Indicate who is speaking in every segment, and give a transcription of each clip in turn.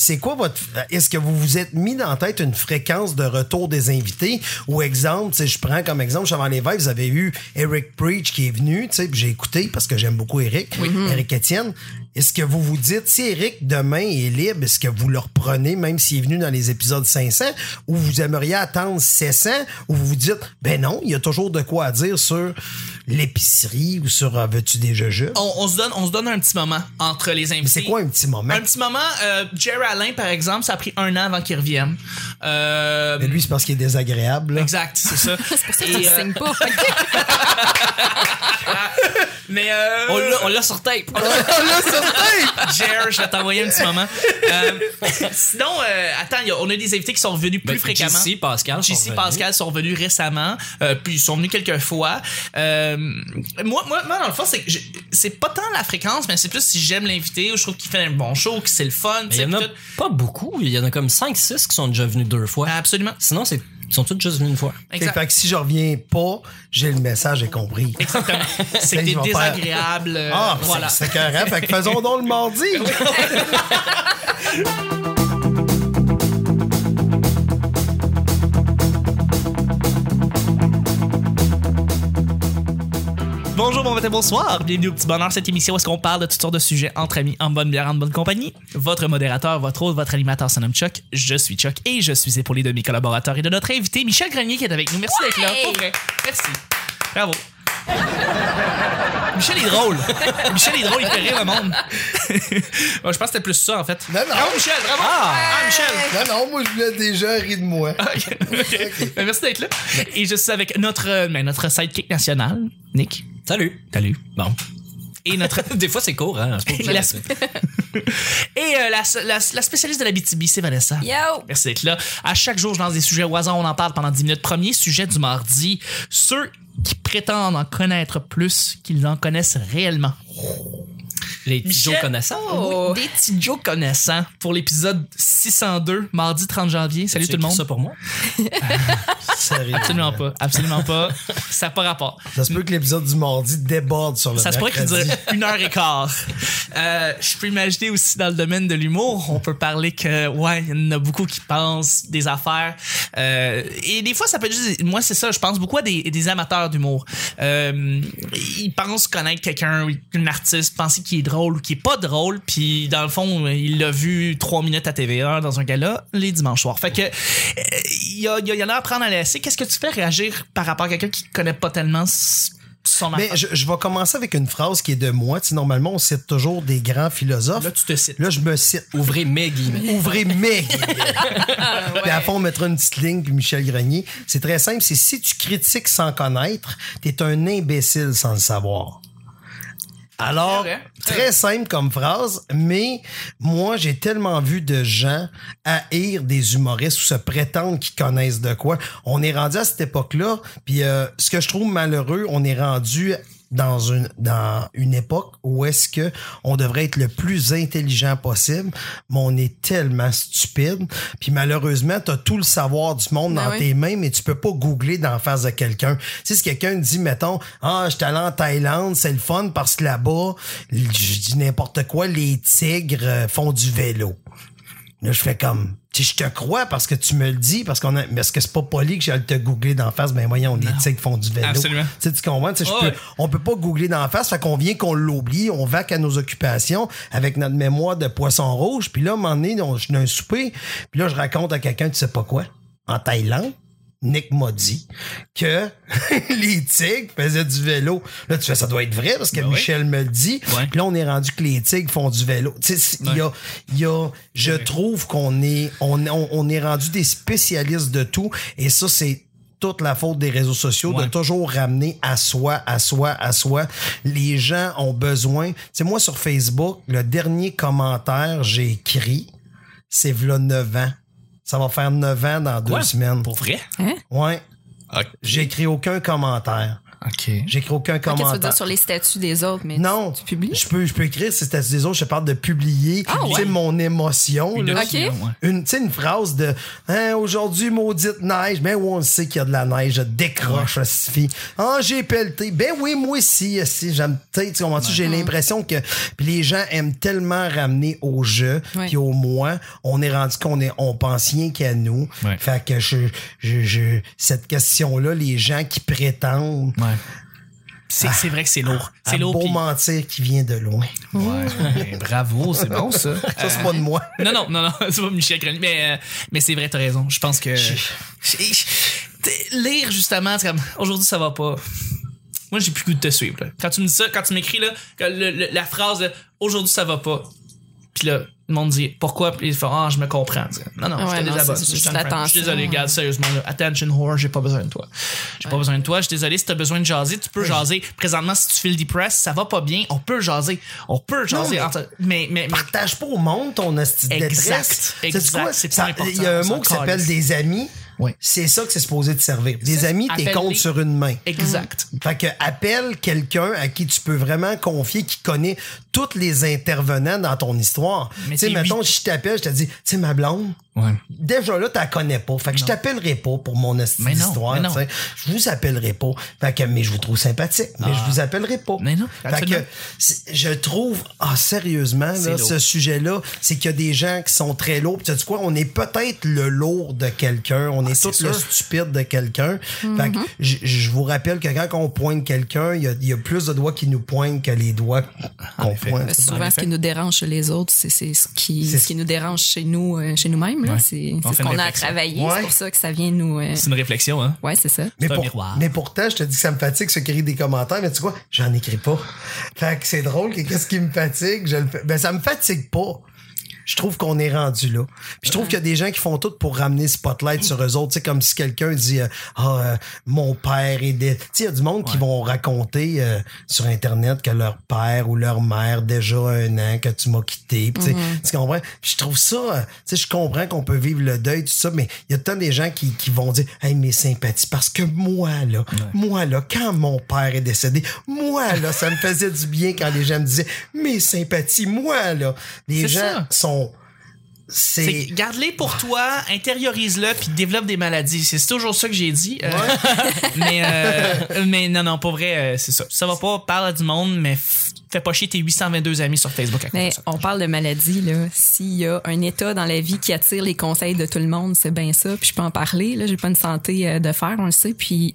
Speaker 1: c'est quoi votre. Est-ce que vous vous êtes mis dans la tête une fréquence de retour des invités? Ou exemple, je prends comme exemple, avant les vibes, vous avez eu Eric Preach qui est venu, tu sais, puis j'ai écouté parce que j'aime beaucoup Eric, Eric Etienne. Est-ce que vous vous dites, si Eric demain est libre, est-ce que vous le reprenez même s'il est venu dans les épisodes 500 ou vous aimeriez attendre 700 ou vous vous dites, ben non, il y a toujours de quoi à dire sur l'épicerie ou sur euh, veux-tu des jeux
Speaker 2: On, on se donne, on se donne un petit moment entre les invités.
Speaker 1: C'est quoi un petit moment?
Speaker 2: Un petit moment, euh, Jerry Allen, par exemple, ça a pris un an avant qu'il revienne. Euh,
Speaker 1: Mais lui, c'est parce qu'il est désagréable. là.
Speaker 2: Exact, c'est ça.
Speaker 3: C'est pour ça que
Speaker 2: Et,
Speaker 3: tu
Speaker 2: euh,
Speaker 3: pas.
Speaker 2: Mais euh,
Speaker 4: On l'a- on l'a sur tape.
Speaker 2: Jer, je vais t'envoyer un petit moment. Euh, sinon, euh, attends, il y a- on a des invités qui sont revenus plus
Speaker 4: Ben,
Speaker 2: fréquemment.
Speaker 4: JC, Pascal. sont
Speaker 2: JC
Speaker 4: revenus.
Speaker 2: Pascal sont revenus récemment, euh, puis ils sont venus quelques fois. Euh, moi, moi, moi, dans le fond, c'est que c'est pas tant la fréquence, mais c'est plus si j'aime l'invité ou je trouve qu'il fait un bon show, que c'est le fun.
Speaker 4: Il y en a
Speaker 2: tout.
Speaker 4: pas beaucoup. Il y en a comme 5-6 qui sont déjà venus deux fois.
Speaker 2: Absolument.
Speaker 4: Sinon, c'est ils sont tous juste venus une fois.
Speaker 2: Exact.
Speaker 1: fait que si je reviens pas, j'ai le message, j'ai compris.
Speaker 2: Exactement. C'est que
Speaker 1: Je
Speaker 2: t'es
Speaker 1: vais faire-
Speaker 2: désagréable. euh,
Speaker 1: Ah,
Speaker 2: voilà.
Speaker 1: c'est c'est carré. Fait que faisons donc le mardi.
Speaker 2: Bonjour, bon matin, bonsoir. Bienvenue au Petit Bonheur, cette émission où est-ce qu'on parle de toutes sortes de sujets entre amis, en bonne bière, en bonne compagnie. Votre modérateur, votre hôte, votre animateur se nomme Chuck. Je suis Chuck et je suis épaulé de mes collaborateurs et de notre invité, Michel Grenier, qui est avec nous. Merci d'être là. Pour vrai. Merci. Bravo. Michel est drôle. Michel est drôle, il fait rire le monde. Bon, je pense que c'était plus ça, en fait.
Speaker 1: Non, non.
Speaker 2: Bravo, Michel, bravo. Ah, Michel.
Speaker 1: Non, non, moi, je voulais déjà rire de moi.
Speaker 2: Ok. Ok. Ben, Merci d'être là. Et je suis avec notre, euh, ben, notre sidekick national, Nick.
Speaker 4: Salut.
Speaker 2: Salut.
Speaker 4: Bon.
Speaker 2: Et notre
Speaker 4: Des fois, c'est court, hein. Pas
Speaker 2: La- Et euh, la, la, la spécialiste de la BTB, c'est Vanessa.
Speaker 3: Yo!
Speaker 2: Merci d'être là. À chaque jour, je lance des sujets au hasard. On en parle pendant 10 minutes. Premier sujet du mardi. Ceux qui prétendent en connaître plus qu'ils en connaissent réellement.
Speaker 4: Les petits Joe connaissants.
Speaker 3: Oh.
Speaker 2: Des petits Joe connaissants pour l'épisode 602, mardi 30 janvier. Salut tout le monde.
Speaker 4: ça pour moi?
Speaker 1: Sérieux.
Speaker 2: Absolument pas. Absolument pas. Ça n'a pas rapport.
Speaker 1: Ça se peut que l'épisode du mardi déborde sur le
Speaker 2: Ça se pourrait qu'il
Speaker 1: mercredi.
Speaker 2: dure une heure et quart. Euh, je peux imaginer aussi dans le domaine de l'humour, on peut parler que, ouais, il y en a beaucoup qui pensent des affaires. Euh, et des fois, ça peut être juste, moi, c'est ça, je pense beaucoup à des, des amateurs d'humour. Euh, ils pensent connaître quelqu'un, un artiste, penser qu'il est drôle ou qu'il est pas drôle, puis dans le fond, il l'a vu trois minutes à TVA dans un gala les dimanches soirs. Fait que, euh, il y, a- il y a- y en a à prendre à laisser. Qu'est-ce que tu fais réagir par rapport à quelqu'un qui connaît pas tellement son
Speaker 1: Mais je, je vais commencer avec une phrase qui est de moi. Tu sais, normalement, on cite toujours des grands philosophes.
Speaker 2: Là, tu te cites.
Speaker 1: Là, je me cite.
Speaker 4: Ouvrez mes guillemets.
Speaker 1: Ouvrez mes guillemets. Puis à fond, on mettra une petite ligne, puis Michel Grenier. C'est très simple. C'est si tu critiques sans connaître, t'es un imbécile sans le savoir. Alors,
Speaker 2: vrai.
Speaker 1: très simple comme phrase, mais moi, j'ai tellement vu de gens haïr des humoristes ou se prétendre qu'ils connaissent de quoi. On est rendu à cette époque-là, puis euh, ce que je trouve malheureux, on est rendu dans une dans une époque où est-ce que on devrait être le plus intelligent possible, mais on est tellement stupide. Puis malheureusement, tu as tout le savoir du monde
Speaker 3: Ben
Speaker 1: dans
Speaker 3: oui.
Speaker 1: tes mains, mais tu peux pas googler d'en face de quelqu'un. Tu sais, si quelqu'un dit, mettons, ah, je suis allé en Thaïlande, c'est le fun parce que là-bas, je dis n'importe quoi, les tigres euh, font du vélo. Là, je fais comme, tu je te crois parce que tu me le dis, parce qu'on a, mais est-ce que c'est pas poli que j'aille te googler d'en face? Ben, voyons, les tigres font du vélo.
Speaker 2: Absolument.
Speaker 1: Tu sais, tu comprends?
Speaker 2: Ouais.
Speaker 1: peux- on peut pas googler d'en face, fait qu'on vient qu'on l'oublie, on vaque à nos occupations avec notre mémoire de poisson rouge, puis là, à un moment donné, on- je suis dans un souper, puis là, je raconte à quelqu'un, tu sais pas quoi, en Thaïlande, Nick m'a dit que les tigres faisaient du vélo. Là, tu fais, ça doit être vrai parce que
Speaker 2: Ben.
Speaker 1: Michel me le dit.
Speaker 2: Ouais.
Speaker 1: Puis là, on est rendu que les tigres font du vélo. Tu sais, il y a, il y a, je trouve qu'on est, on, on, on est rendu des spécialistes de tout. Et ça, c'est toute la faute des réseaux sociaux
Speaker 2: Ouais.
Speaker 1: de toujours ramener à soi, à soi, à soi. Les gens ont besoin. C'est moi sur Facebook, le dernier commentaire j'ai écrit, c'est v'là 9 ans. Ça va faire 9 ans dans deux
Speaker 4: Quoi?
Speaker 1: semaines.
Speaker 2: Pour vrai?
Speaker 1: Ouais.
Speaker 2: Ok.
Speaker 1: J'ai écrit aucun commentaire.
Speaker 4: OK.
Speaker 1: J'écris aucun
Speaker 3: Qu'est-ce que tu veux
Speaker 1: commentaire.
Speaker 3: dire sur les statuts des autres, mais
Speaker 1: Non,
Speaker 3: tu, tu publies?
Speaker 1: Je peux, je peux écrire ces statuts des autres. Je parle de publier,
Speaker 3: Ah,
Speaker 1: tu sais,
Speaker 3: ouais.
Speaker 1: mon émotion.
Speaker 4: Une
Speaker 1: là.
Speaker 4: ouais.
Speaker 1: Une, tu sais, une phrase de hein, aujourd'hui, maudite neige. Ben oui, on le sait qu'il y a de la neige. Je décroche, ouais. fille. Ah, j'ai pelleté. Ben oui, moi aussi. Si, j'aime, tu sais, tu? J'ai l'impression que puis les gens aiment tellement ramener au jeu puis au moi. On est rendu qu'on est, on pense rien qu'à nous.
Speaker 4: Ouais.
Speaker 1: Fait que je, je, je, cette question-là, les gens qui prétendent,
Speaker 4: Ouais.
Speaker 2: C'est c'est vrai que c'est lourd. C'est
Speaker 1: un
Speaker 2: lourd.
Speaker 1: beau mentir qui vient de loin.
Speaker 4: Ouais. Ben, bravo, c'est bon, ça.
Speaker 1: Ça, c'est pas de moi.
Speaker 2: Non, non, non, non, c'est pas Michel Grenier. Mais, euh, mais c'est vrai, t'as raison. Je pense que. Lire, justement, c'est comme aujourd'hui, ça va pas. Moi, j'ai plus le goût de te suivre. là. Quand tu me dis ça, quand tu m'écris la phrase aujourd'hui, ça va pas. Puis là, le monde dit pourquoi, puis il fait ah, je me comprends. Non, non,
Speaker 3: Ah
Speaker 2: je
Speaker 3: ouais,
Speaker 2: te
Speaker 3: non, c'est
Speaker 2: Je suis désolé, regarde, sérieusement, là, attention whore, j'ai pas besoin de toi. J'ai pas besoin de toi, je suis désolé, si t'as besoin de jaser, tu peux jaser. Présentement, si tu fais le depress, ça va pas bien, on peut jaser. On peut jaser.
Speaker 1: mais-
Speaker 2: entre- Mais, mais, mais,
Speaker 1: partage pas au monde ton esti de
Speaker 2: Exact,
Speaker 1: détresse.
Speaker 2: exact,
Speaker 1: Sais-tu quoi?
Speaker 2: c'est
Speaker 1: Il y a un mot qui s'appelle des amis.
Speaker 2: Oui.
Speaker 1: C'est ça que c'est supposé te servir. Des amis, t'es
Speaker 2: Appelle-les.
Speaker 1: compte sur une main.
Speaker 2: exact.
Speaker 1: Fait que appelle quelqu'un à qui tu peux vraiment confier, qui connaît tous les intervenants dans ton histoire.
Speaker 2: Mais
Speaker 1: Tu sais, mettons, si je t'appelle, je te dis, tu sais, ma blonde,
Speaker 4: Ouais.
Speaker 1: déjà là, t'as connais pas. Fait que je t'appellerai pas pour mon esti
Speaker 2: Mais non,
Speaker 1: d'histoire.
Speaker 2: mais non.
Speaker 1: tu sais. Je vous appellerai pas. Fait que, mais je vous trouve sympathique. Mais je vous appellerai pas.
Speaker 2: Mais non,
Speaker 1: Fait que, je trouve, ah, sérieusement, là, ce sujet-là, c'est qu'il y a des gens qui sont très lourds. Tu sais quoi? On est peut-être le lourd de quelqu'un. On est tout
Speaker 2: c'est
Speaker 1: le stupide de quelqu'un. Fait que,
Speaker 3: Mm-hmm.
Speaker 1: je je vous rappelle que quand on pointe quelqu'un, il y a, il y a plus de doigts qui nous pointent que les doigts qu'on pointe.
Speaker 3: Euh, Souvent, ce qui nous dérange chez les autres, c'est c'est ce qui, ce qui nous dérange chez nous, euh, chez nous-mêmes. là. C'est ce qu'on a à travailler.
Speaker 1: Ouais.
Speaker 3: C'est pour ça que ça vient nous. euh,
Speaker 2: C'est une réflexion, hein?
Speaker 3: Ouais, c'est ça.
Speaker 1: Mais,
Speaker 2: un
Speaker 1: pour-
Speaker 2: miroir.
Speaker 1: mais pourtant, je te dis que ça me fatigue ce qui des commentaires, mais tu sais quoi? J'en écris pas. Fait que c'est drôle que qu'est-ce qui me fatigue, je le fais. Ben, ça me fatigue pas. Je trouve qu'on est rendu là. Puis je trouve qu'il y a des gens qui font tout pour ramener spotlight sur eux autres. Tu sais, comme si quelqu'un dit euh, Ah, euh, mon père est des. Tu sais, il y a du monde qui vont raconter euh, sur Internet que leur père ou leur mère, déjà un an, que tu m'as quitté. Puis, tu sais, tu comprends? Puis je trouve ça, euh, tu sais, je comprends qu'on peut vivre le deuil, tout ça, mais il y a tant des gens qui, qui vont dire Hey, mes sympathies. Parce que moi, là, moi, là, quand mon père est décédé, moi, là, ça me faisait du bien quand les gens me disaient Mes sympathies, moi, là. Les
Speaker 2: C'est
Speaker 1: gens
Speaker 2: ça.
Speaker 1: sont.
Speaker 2: C'est
Speaker 1: C'est.
Speaker 2: garde-les pour toi, intériorise-le, puis développe des maladies. C'est toujours ça que j'ai dit. euh, mais, euh, mais non, non, pour vrai, euh, c'est ça. Ça va pas, parle à du monde, mais f- fais pas chier tes 822 amis sur Facebook à
Speaker 3: Mais on parle de maladie, là. S'il y a un état dans la vie qui attire les conseils de tout le monde, c'est bien ça. Puis je peux en parler, là. J'ai pas une santé de fer, on le sait. Puis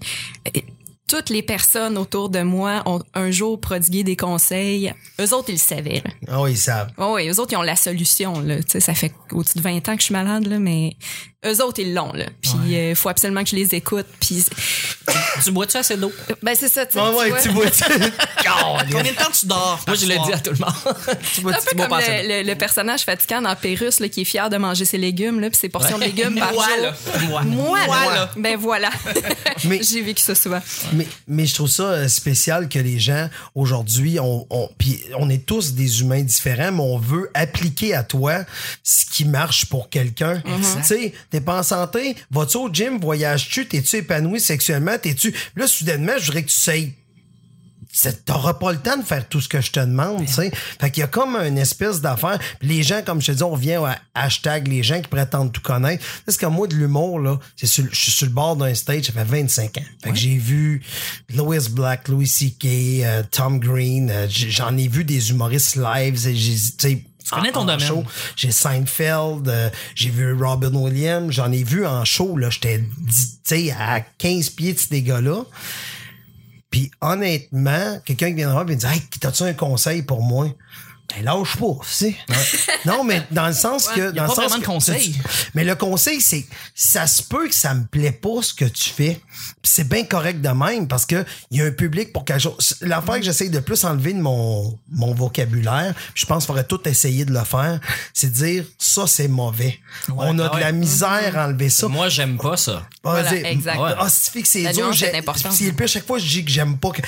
Speaker 3: toutes les personnes autour de moi ont un jour prodigué des conseils. Eux autres, ils le savaient, là.
Speaker 1: Oui, ils savent.
Speaker 3: Oh oui, eux autres, ils ont la solution, là. Tu sais, ça fait au-dessus de 20 ans que je suis malade, là, mais eux autres, ils l'ont, là. Puis il faut absolument que je les écoute. Puis,
Speaker 4: Tu bois-tu assez d'eau?
Speaker 3: ben, c'est ça, tu sais. Tu
Speaker 1: ouais,
Speaker 3: vois.
Speaker 1: tu vois, tu.
Speaker 2: Combien de temps tu dors?
Speaker 4: Moi, je l'ai dit à tout le monde.
Speaker 1: tu
Speaker 3: C'est un
Speaker 1: tu
Speaker 3: peu
Speaker 1: bois
Speaker 3: comme le, le- le personnage fatigant dans Pérus là, qui est fier de manger ses légumes là, puis ses portions de légumes par
Speaker 2: Moi,
Speaker 3: jour.
Speaker 2: là. Moi.
Speaker 3: Moi, là. Ben voilà.
Speaker 1: Mais-
Speaker 3: J'ai vécu ça souvent.
Speaker 1: Mais, mais je trouve ça euh, spécial que les gens aujourd'hui, on, on, puis on est tous des humains différents, mais on veut appliquer à toi ce qui marche pour quelqu'un. Tu sais, t'es pas en santé, vas-tu au gym, voyages-tu, t'es-tu épanoui sexuellement, t'es-tu? Là, soudainement, je voudrais que tu sais. T'auras pas le temps de faire tout ce que je te demande, tu sais. Fait qu'il y a comme une espèce d'affaire. Les gens, comme je te dis, on revient à hashtag les gens qui prétendent tout connaître. C'est comme moi, de l'humour, là, c'est sur, je suis sur le bord d'un stage, ça fait 25 ans. Fait que j'ai vu Louis Black, Louis C.K., euh, Tom Green, euh, j'en ai vu des humoristes live, et j'ai, tu
Speaker 2: connais ton
Speaker 1: en
Speaker 2: domaine.
Speaker 1: show. J'ai Seinfeld, euh, j'ai vu Robin Williams, j'en ai vu en show, là, j'étais, à 15 pieds de ces gars-là. Puis honnêtement, quelqu'un qui voir et me dit Hey, t'as-tu un conseil pour moi? Ben lâche pas, tu sais. non, mais dans le sens que.
Speaker 2: y a
Speaker 1: dans le
Speaker 2: pas
Speaker 1: sens
Speaker 2: vraiment de conseil.
Speaker 1: Mais le conseil, c'est ça se peut que ça me plaît pas ce que tu fais. C'est bien correct de même parce que il y a un public pour quelque chose. L'affaire que j'essaie de plus enlever de mon, mon vocabulaire, puis je pense qu'il faudrait tout essayer de le faire, c'est de dire ça c'est mauvais. On a
Speaker 4: ah
Speaker 1: de la misère à enlever ça.
Speaker 4: Moi, j'aime pas ça.
Speaker 1: Ah,
Speaker 3: Voilà,
Speaker 1: dire,
Speaker 3: exact.
Speaker 1: Ah, que c'est
Speaker 3: La
Speaker 1: dur,
Speaker 3: nuance est
Speaker 1: j'ai-
Speaker 3: importante.
Speaker 1: c'est le pire, chaque fois, je dis que j'aime pas que,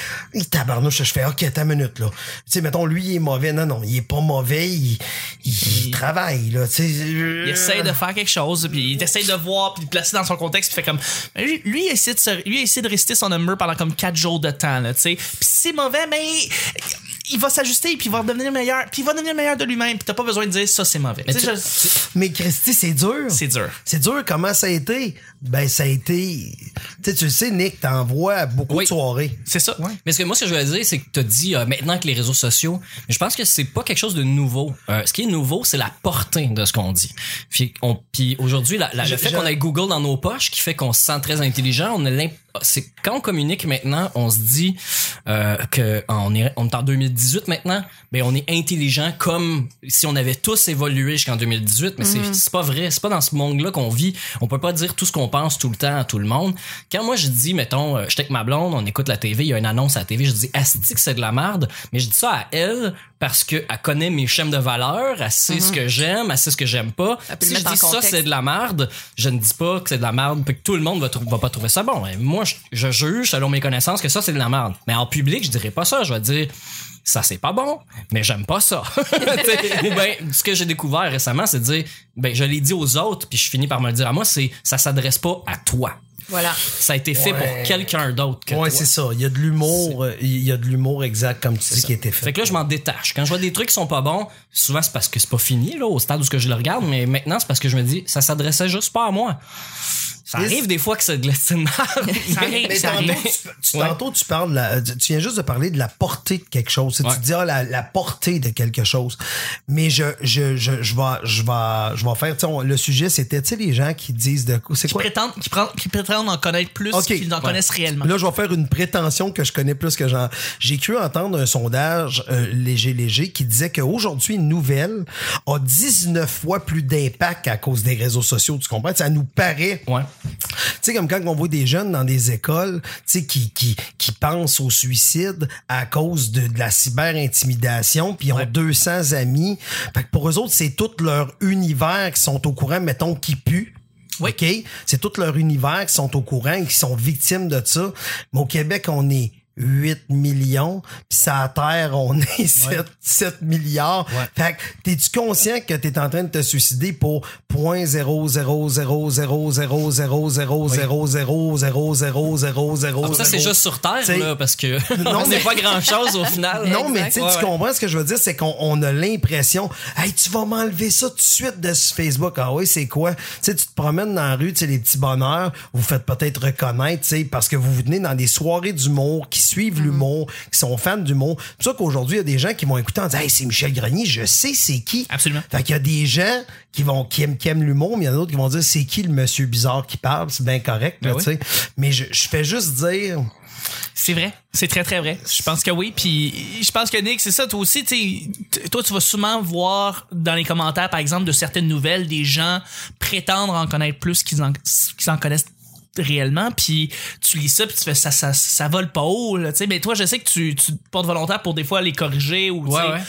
Speaker 1: tabarnouche, je fais, OK, attends une minute, là. Tu sais, mettons, lui, il est mauvais. Non, non, il est pas mauvais, il, il travaille, là, tu sais.
Speaker 2: Il essaie de faire quelque chose, puis il essaie de voir, puis de placer dans son contexte, puis il fait comme. Lui, lui, il essaie de, se- lui, il essaie de réciter son number pendant comme 4 jours de temps, là, tu sais. Puis c'est mauvais, mais il va s'ajuster, puis il va devenir meilleur, puis il va devenir meilleur de lui-même, puis t'as pas besoin de dire ça, c'est mauvais. Tu- je-
Speaker 1: Mais Christy, c'est dur.
Speaker 2: C'est dur.
Speaker 1: C'est dur. Comment ça a été? Ben, ça a été. Tu sais, tu le sais, Nick, t'envoies beaucoup
Speaker 4: Oui.
Speaker 1: de soirées.
Speaker 2: C'est ça.
Speaker 4: Mais ce que moi, ce que je veux dire, c'est que tu as dit euh, maintenant que les réseaux sociaux, je pense que c'est pas quelque chose de nouveau. Euh, ce qui est nouveau, c'est la portée de ce qu'on dit. Puis, aujourd'hui, la- la-
Speaker 1: Je-
Speaker 4: le fait qu'on ait Google dans nos poches, qui fait qu'on se sent très intelligent, on a l'imp- c'est quand on communique maintenant, on se dit euh, que on est on est en 2018 maintenant, mais on est intelligent comme si on avait tous évolué jusqu'en 2018, mais c'est c'est pas vrai, c'est pas dans ce monde-là qu'on vit. On peut pas dire tout ce qu'on pense tout le temps à tout le monde. Quand moi je dis mettons euh, j'étais avec ma blonde, on écoute la TV, il y a une annonce à la TV, je dis asti que c'est de la merde, mais je dis ça à elle parce que elle connaît mes schèmes de valeurs, elle sait ce que j'aime, elle sait ce que j'aime pas. Si je dis ça c'est de la merde, je ne dis pas que c'est de la merde puis que tout le monde va, pas trouver ça bon. Et moi, je, je juge selon mes connaissances que ça c'est de la merde. Mais en public, je dirais pas ça. Je vais dire ça c'est pas bon, mais j'aime pas ça. Ou ben ce que j'ai découvert récemment, c'est de dire ben je l'ai dit aux autres puis je finis par me le dire à moi, c'est ça s'adresse pas à toi.
Speaker 3: Voilà.
Speaker 4: Ça a été fait
Speaker 1: Ouais.
Speaker 4: pour quelqu'un d'autre que
Speaker 1: Ouais,
Speaker 4: toi.
Speaker 1: c'est ça. Il y a de l'humour, euh, il y a de l'humour exact, comme tu dis, qui a été fait.
Speaker 4: Fait que là, je m'en détache. Quand je vois des trucs qui sont pas bons, souvent c'est parce que c'est pas fini, là, au stade où ce que je le regarde, mais maintenant c'est parce que je me dis, ça s'adressait juste pas à moi. Ça arrive des fois que c'est de l'estime.
Speaker 2: Ça arrive,
Speaker 1: Mais
Speaker 2: ça
Speaker 1: tantôt,
Speaker 2: arrive.
Speaker 1: tu, tu-
Speaker 4: Ouais.
Speaker 1: tantôt, tu parles, de la- tu viens juste de parler de la portée de quelque chose. Tu sais,
Speaker 4: Ouais.
Speaker 1: Tu dis, ah, la, la portée de quelque chose. Mais je, je, je, je vais, je vais, je vais faire, tu sais, on- le sujet, c'était, tu sais, les gens qui disent de c'est
Speaker 2: Qui
Speaker 1: quoi?
Speaker 2: prétendent, qui, prend- qui prétendent en connaître plus
Speaker 1: Ok.
Speaker 2: qu'ils en
Speaker 1: Ouais.
Speaker 2: connaissent réellement.
Speaker 1: Là, je vais faire une prétention que je connais plus que j'en. J'ai cru entendre un sondage euh, léger, léger qui disait qu'aujourd'hui, une nouvelle a 19 fois plus d'impact à cause des réseaux sociaux. Tu comprends? Ça nous paraît
Speaker 4: ouais.
Speaker 1: Tu sais, comme quand on voit des jeunes dans des écoles, tu sais, qui, qui, qui pensent au suicide à cause de, de la cyber-intimidation, puis ils ont 200 amis. Fait que pour eux autres, c'est tout leur univers qui sont au courant, mettons, qui pue. OK? C'est tout leur univers qui sont au courant et qui sont victimes de ça. Mais au Québec, on est 8 millions, puis sur la Terre, on est 7, 7 milliards. Fait que t'es-tu conscient que t'es en train de te suicider pour 0.0000000000000000000000000000000000000000000000000000000000000000000000000000000000000000000000000000000000000000000000000000000000000000000000000000000000000000000000000000000000000000000000000000000000000000000000000000000000000000000000000000000000000000000000000000000000000000000000000000000000000000000000000000000000000000000000000000000000000000000000000000000000000000000000000000000000000000000000000000000000000000000000000000000000000000000000000000000000000000000000000000000000000000000000000000000000000000000000000000000000000000000000000000000000000000000000000000000000000000000000000000000000000000000000000000000000000000000000000000000000000000000000000000000000000 suivent l'humour, qui sont fans d'humour. C'est pour ça qu'aujourd'hui, il y a des gens qui vont écouter en disant, hey, c'est Michel Grenier, je sais c'est qui.
Speaker 2: Absolument.
Speaker 1: Fait qu'il y a des gens qui vont qui aiment, qui aiment l'humour, mais il y en a d'autres qui vont dire c'est qui le monsieur bizarre qui parle, c'est bien correct, là,
Speaker 2: Ben oui.
Speaker 1: Mais je, je fais juste dire
Speaker 2: C'est vrai. C'est très, très vrai. Je pense que oui. Puis je pense que Nick, c'est ça. Toi aussi, tu toi, tu vas souvent voir dans les commentaires, par exemple, de certaines nouvelles, des gens prétendre en connaître plus qu'ils en, qu'ils en connaissent réellement puis tu lis ça puis tu fais ça ça ça vole pas haut tu sais mais toi je sais que tu tu te portes volontaire pour des fois les corriger ou
Speaker 4: Ouais, ouais.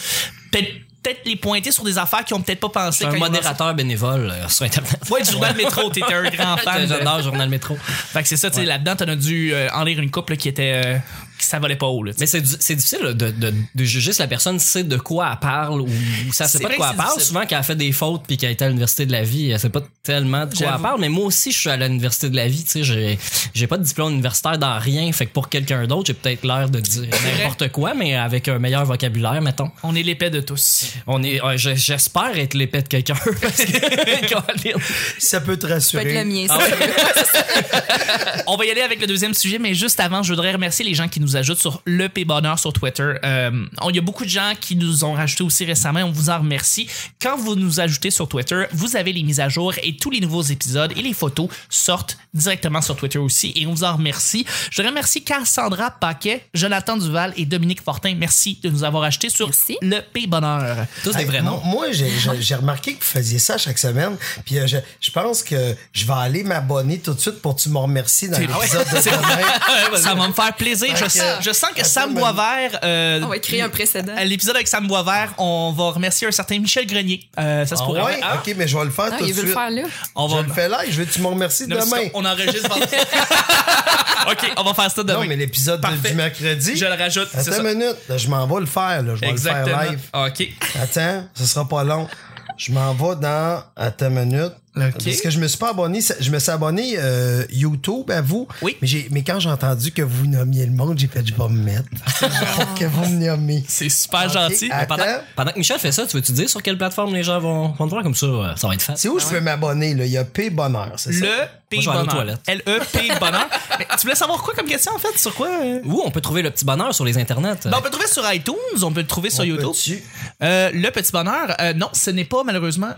Speaker 2: peut-être peut-être les pointer sur des affaires qui ont peut-être pas pensé
Speaker 4: un modérateur bénévole euh, sur Internet.
Speaker 2: ouais du journal métro t'étais un grand fan
Speaker 4: J'adore Journal Métro.
Speaker 2: fait que c'est ça tu sais là-dedans t'en as dû euh, en lire une couple là, qui était euh, ça volait pas haut là.
Speaker 4: Mais c'est difficile là, de, de, de juger si la personne sait de quoi elle parle ou, ou ça sait pas de quoi elle parle. Souvent, quand elle fait des fautes puis qu'elle été à l'université de la vie, elle sait pas tellement de quoi elle parle. Mais moi aussi, je suis à l'université de la vie. Tu sais, j'ai pas de diplôme universitaire dans rien. Fait que pour quelqu'un d'autre, j'ai peut-être l'air de dire n'importe quoi, mais avec un meilleur vocabulaire, mettons.
Speaker 2: on est l'épée de tous
Speaker 4: On est, j'espère être l'épée de quelqu'un. parce que-
Speaker 1: ça peut te
Speaker 3: Ça peut
Speaker 1: rassurer.
Speaker 3: être le mien, ça.
Speaker 2: On va y aller avec le deuxième sujet, mais juste avant, je voudrais remercier les gens qui nous ajoutent sur le P Bonheur sur Twitter. Euh, on- Il y a beaucoup de gens qui nous ont rajouté aussi récemment. On vous en remercie. Quand vous nous ajoutez sur Twitter, vous avez les mises à jour et tous les nouveaux épisodes et les photos sortent directement sur Twitter aussi. Et on vous en remercie. Je remercie Cassandra Paquet, Jonathan Duval et Dominique Fortin. Merci de nous avoir achetés sur
Speaker 3: Merci.
Speaker 2: le P Bonheur.
Speaker 4: Tous des vrais
Speaker 1: moi,
Speaker 4: noms.
Speaker 1: moi, j'ai remarqué que vous faisiez ça chaque semaine. Puis euh, je, je pense que je vais aller m'abonner tout de suite pour que tu me remercies dans l'épisode de demain.
Speaker 2: Ça va me faire plaisir. Je
Speaker 1: Fait que-
Speaker 2: je sens que Sam Boisvert. euh,
Speaker 3: On va créer un précédent.
Speaker 2: l'épisode avec Sam Boisvert, on va remercier un certain Michel Grenier. Euh, ça se
Speaker 1: Ah
Speaker 2: pourrait.
Speaker 1: ouais?
Speaker 2: Ah,
Speaker 1: Ok, mais je vais le faire
Speaker 3: Ah,
Speaker 1: tout de
Speaker 3: il veut le
Speaker 1: suite.
Speaker 3: faire là.
Speaker 2: on
Speaker 1: Je
Speaker 2: va.
Speaker 1: le fais live. Je veux que tu me remercies
Speaker 2: Non,
Speaker 1: demain.
Speaker 2: On enregistre. ok, on va faire ça demain.
Speaker 1: Non, mais l'épisode du mercredi.
Speaker 2: Je le rajoute. c'est
Speaker 1: Attends une minute. Là, je m'en vais le faire. Là. Je vais
Speaker 2: Exactement.
Speaker 1: le faire live.
Speaker 2: Ok.
Speaker 1: Attends, ce sera pas long. Je m'en vais dans. Attends une minute. Parce que je me suis pas abonné. Je me suis abonné euh, YouTube à vous.
Speaker 2: Oui.
Speaker 1: Mais, quand j'ai entendu que vous nommiez le monde, j'ai fait je vais me mettre. Pour que vous me nommiez.
Speaker 2: C'est super gentil.
Speaker 4: Pendant, pendant que Michel fait ça, tu veux-tu dire sur quelle plateforme les gens vont, vont te voir? Comme ça? euh, Ça va être facile.
Speaker 1: C'est où je peux m'abonner? Là? Il y a P Bonheur, c'est ça?
Speaker 2: Le P bonheur. L-E-P bonheur. Mais tu voulais savoir quoi comme question en fait? Sur quoi? euh?
Speaker 4: Où on peut trouver le petit bonheur sur les internets?
Speaker 2: Ben, on peut le trouver sur iTunes, on peut le trouver sur
Speaker 1: On
Speaker 2: YouTube. Euh, le petit bonheur, euh, non, ce n'est pas malheureusement.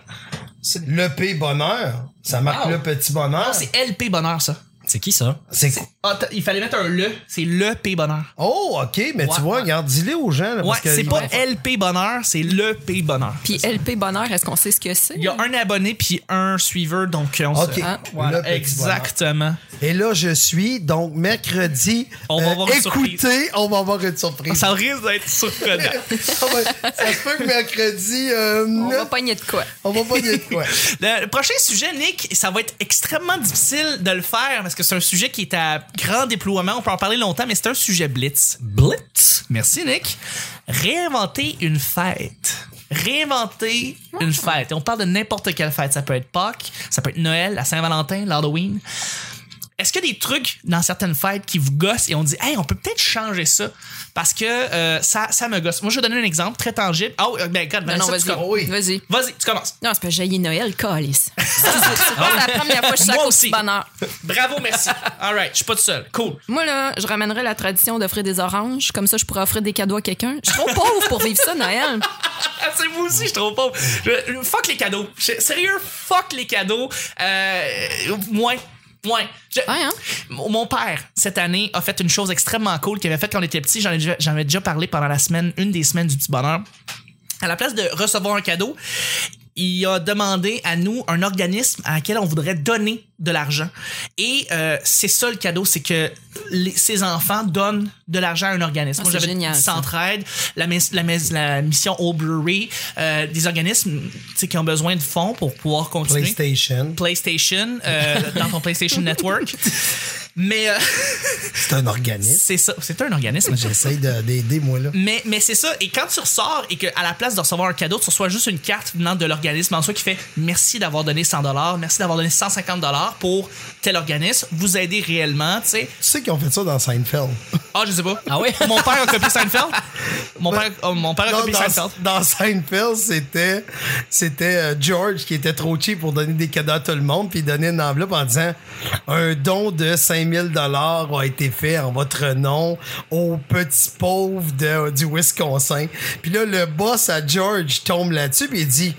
Speaker 1: Le P Bonheur. Ça marque
Speaker 2: Wow.
Speaker 1: le petit bonheur.
Speaker 2: C'est LP bonheur ça.
Speaker 4: C'est qui ça?
Speaker 1: C'est
Speaker 2: Ah, il fallait mettre un le, c'est le P bonheur.
Speaker 1: Oh, OK, mais
Speaker 2: Ouais,
Speaker 1: tu vois,
Speaker 2: ouais.
Speaker 1: regarde, dis-le aux gens. Là,
Speaker 2: Ouais,
Speaker 1: parce que
Speaker 2: c'est pas
Speaker 1: vont-
Speaker 2: LP bonheur, c'est le P bonheur.
Speaker 3: Puis LP Bonheur, est-ce qu'on sait ce que c'est?
Speaker 2: Il y a un abonné puis un suiveur, donc on
Speaker 1: OK.
Speaker 2: se...
Speaker 3: Ah,
Speaker 2: Voilà, exactement.
Speaker 1: Et là, je suis, donc, mercredi.
Speaker 2: On va
Speaker 1: euh,
Speaker 2: avoir une
Speaker 1: écoutez, on va avoir une surprise.
Speaker 2: Ça risque d'être surprenant.
Speaker 1: Ah ça se peut que mercredi, euh,
Speaker 3: On va pogner de quoi?
Speaker 1: on va pas dire de quoi.
Speaker 2: Le prochain sujet, Nick, ça va être extrêmement difficile de le faire parce que c'est un sujet qui est à grand déploiement. On peut en parler longtemps, mais c'est un sujet blitz.
Speaker 4: Blitz?
Speaker 2: Merci, Nick. Réinventer une fête. Réinventer une fête. Et on parle de n'importe quelle fête. Ça peut être Pâques, ça peut être Noël, la Saint-Valentin, l'Halloween. Est-ce qu'il y a des trucs dans certaines fêtes qui vous gossent et on dit, hey, on peut peut-être changer ça? Parce que euh, ça, ça me gosse. Moi, je vais donner un exemple très tangible. Oh, ben, God,
Speaker 3: Non, non,
Speaker 2: Vanessa, tu
Speaker 3: vas-y.
Speaker 1: oui.
Speaker 3: Vas-y.
Speaker 2: Vas-y, tu commences.
Speaker 3: Non, c'est pas jaillir Noël, calice. C'est c'est pas la première fois que je suis à
Speaker 2: aussi.
Speaker 3: bonheur.
Speaker 2: Bravo, merci. All right, je suis pas tout seul. Cool.
Speaker 3: Moi, là, je ramènerais la tradition d'offrir des oranges. Comme ça, je pourrais offrir des cadeaux à quelqu'un. Je suis trop pauvre pour vivre ça, Noël.
Speaker 2: Ah, c'est moi aussi, je suis trop pauvre. Je- je- fuck les cadeaux. Je- sérieux, fuck les cadeaux. Euh, moins. Je-
Speaker 3: Ouais, hein?
Speaker 2: Mon père, cette année, a fait une chose extrêmement cool qu'il avait faite quand on était petit. J'en ai déjà- J'en ai déjà parlé pendant la semaine, une des semaines du petit bonheur. À la place de recevoir un cadeau, il a demandé à nous un organisme à laquelle on voudrait donner de l'argent. Et euh, c'est ça le cadeau, c'est que les, ses enfants donnent de l'argent à un organisme.
Speaker 3: Ah,
Speaker 2: Moi, j'avais. Centraide, la, mis- la, mis- la mission O'Brewery, euh, des organismes qui ont besoin de fonds pour pouvoir continuer.
Speaker 1: PlayStation,
Speaker 2: PlayStation, euh, dans ton PlayStation Network. Mais euh,
Speaker 1: c'est un organisme.
Speaker 2: c'est ça, c'est un organisme.
Speaker 1: J'essaye de- d'aider, moi, là.
Speaker 2: Mais, mais c'est ça. Et quand tu ressors et qu'à la place de recevoir un cadeau, tu reçois juste une carte venant de l'organisme en soi qui fait merci d'avoir donné 100 merci d'avoir donné 150 pour tel organisme, vous aidez réellement, tu sais.
Speaker 1: Tu sais qu'ils ont fait ça dans Seinfeld.
Speaker 2: Ah, je sais pas.
Speaker 4: Ah oui?
Speaker 2: Mon père a copié Seinfeld? Mon père, oh, mon père a
Speaker 1: Non,
Speaker 2: copié Seinfeld.
Speaker 1: dans, Seinfeld, c'était c'était euh, George qui était trop cheap pour donner des cadeaux à tout le monde, puis il donnait une enveloppe en disant un don de 5000 dollars a été fait en votre nom aux petits pauvres de, du Wisconsin. Puis là, le boss à George tombe là-dessus, il dit